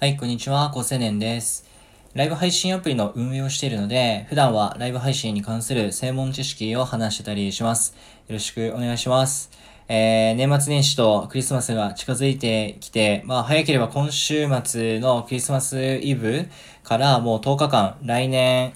はい、こんにちは、高青年です。ライブ配信アプリの運営をしているので、普段はライブ配信に関する専門知識を話してたりします。よろしくお願いします。えー、年末年始とクリスマスが近づいてきて、まあ早ければ今週末のクリスマスイブからもう10日間、来年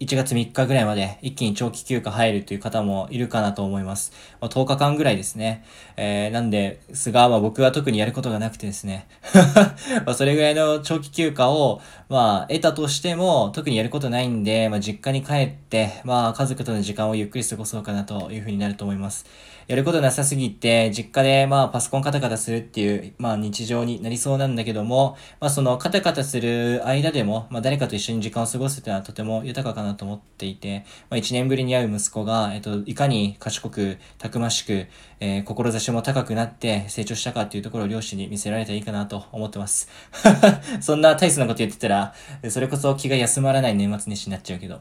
1月3日ぐらいまで一気に長期休暇入るという方もいるかなと思います。まあ、10日間ぐらいですね。えー、なんですが、まあ僕は特にやることがなくてですね。まあそれぐらいの長期休暇を、まあ得たとしても特にやることないんで、まあ実家に帰って、まあ家族との時間をゆっくり過ごそうかなというふうになると思います。やることなさすぎて、実家でまあパソコンカタカタするっていう、まあ日常になりそうなんだけども、まあそのカタカタする間でも、まあ誰かと一緒に時間を過ごすっていうのはとても豊かかなと思っていて、まあ一年ぶりに会う息子が、えっと、いかに賢く、たくましく、えー、志も高くなって成長したかっていうところを両親に見せられたらいいかなと思ってます。そんな大切なこと言ってたら、それこそ気が休まらない年末年始になっちゃうけど。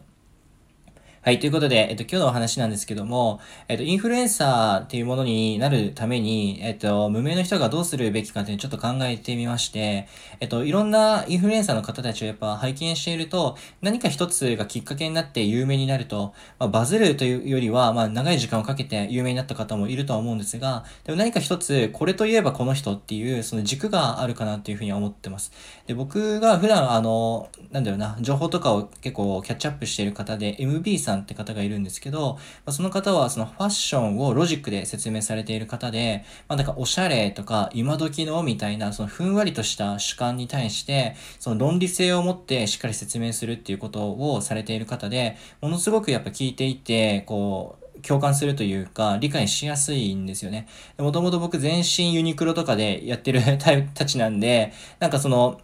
はい、ということで、えっと、今日のお話なんですけども、えっと、インフルエンサーっていうものになるために、えっと、無名の人がどうするべきかっていうのをちょっと考えてみまして、えっと、いろんなインフルエンサーの方たちをやっぱ拝見していると、何か一つがきっかけになって有名になると、まあ、バズるというよりは、まあ、長い時間をかけて有名になった方もいるとは思うんですが、でも何か一つ、これといえばこの人っていう、その軸があるかなっていうふうに思ってます。で、僕が普段、あの、なんだろうな、情報とかを結構キャッチアップしている方で、MB さんって方がいるんですけど、まあ、その方はそのファッションをロジックで説明されている方で、まあ、なんかおしゃれとか今時のみたいな、そのふんわりとした主観に対して、その論理性を持ってしっかり説明するっていうことをされている方で、ものすごくやっぱ聞いていて、こう、共感するというか、理解しやすいんですよね。もともと僕全身ユニクロとかでやってるタイプたちなんで、なんかその、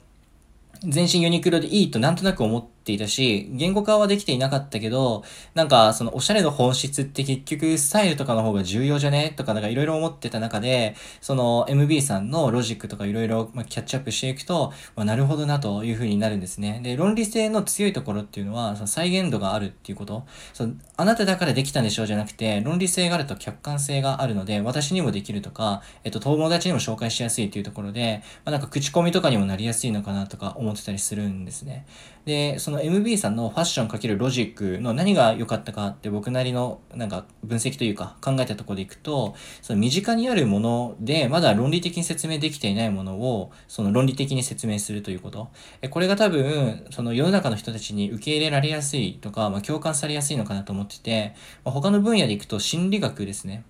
全身ユニクロでいいとなんとなく思ってていたし、言語化はできていなかったけど、なんかそのおしゃれの本質って結局スタイルとかの方が重要じゃねとかなんかいろいろ思ってた中で、その MB さんのロジックとかいろいろキャッチアップしていくと、まあ、なるほどなというふうになるんですね。で、論理性の強いところっていうのは、その再現度があるっていうこと。そのあなただからできたんでしょうじゃなくて、論理性があると客観性があるので、私にもできるとか、えっと、友達にも紹介しやすいっていうところで、まあ、なんか口コミとかにもなりやすいのかなとか思ってたりするんですね。で、そのの MB さんのファッションかけるロジックの何が良かったかって僕なりのなんか分析というか考えたところでいくと、その身近にあるものでまだ論理的に説明できていないものをその論理的に説明するということ。これが多分その世の中の人たちに受け入れられやすいとか、まあ、共感されやすいのかなと思ってて、まあ、他の分野でいくと心理学ですね。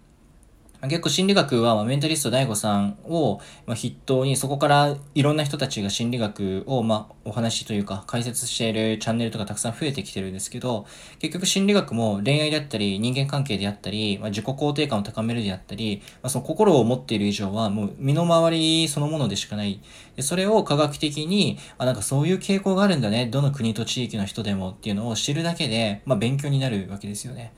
結構心理学は、まメンタリスト DAIGO さんを、ま筆頭に、そこからいろんな人たちが心理学を、まお話というか解説しているチャンネルとかたくさん増えてきてるんですけど、結局心理学も恋愛であったり、人間関係であったり、ま自己肯定感を高めるであったり、まその心を持っている以上は、もう身の回りそのものでしかない。でそれを科学的に、あ、なんかそういう傾向があるんだね。どの国と地域の人でもっていうのを知るだけで、まあ勉強になるわけですよね。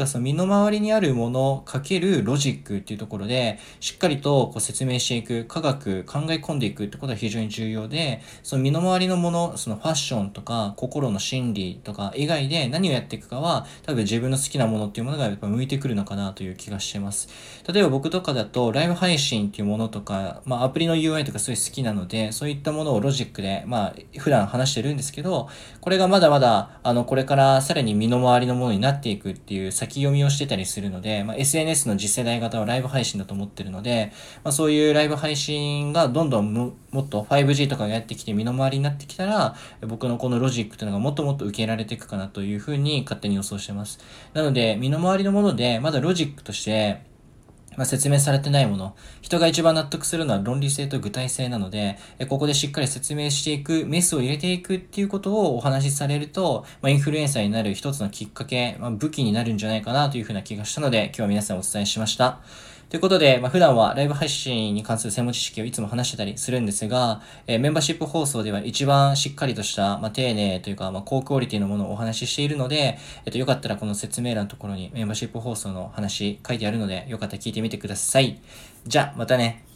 だからその身の回りにあるものかけるロジックっていうところで、しっかりとこう説明していく、科学、考え込んでいくってことは非常に重要で、その身の回りのもの、そのファッションとか、心の心理とか以外で何をやっていくかは、多分自分の好きなものっていうものがやっぱ向いてくるのかなという気がしてます。例えば僕とかだと、ライブ配信っていうものとか、まあアプリの UI とかすごい好きなので、そういったものをロジックで、まあ普段話してるんですけど、これがまだまだ、あの、これからさらに身の回りのものになっていくっていう先先読みをしてたりするので、まあ、SNS の次世代型はライブ配信だと思ってるので、まあ、そういうライブ配信がどんどんもっと 5G とかがやってきて身の回りになってきたら、僕のこのロジックというのがもっともっと受け入れられていくかなというふうに勝手に予想してます。なので、身の回りのもので、まだロジックとして、まあ、説明されてないもの。人が一番納得するのは論理性と具体性なので、ここでしっかり説明していく、メスを入れていくっていうことをお話しされると、まあ、インフルエンサーになる一つのきっかけ、まあ、武器になるんじゃないかなというふうな気がしたので、今日は皆さんお伝えしました。ということで、まあ、普段はライブ配信に関する専門知識をいつも話してたりするんですが、えー、メンバーシップ放送では一番しっかりとした、まあ、丁寧というか、まあ、高クオリティのものをお話ししているので、えっと、よかったらこの説明欄のところにメンバーシップ放送の話書いてあるので、よかったら聞いてみてください。じゃあ、またね。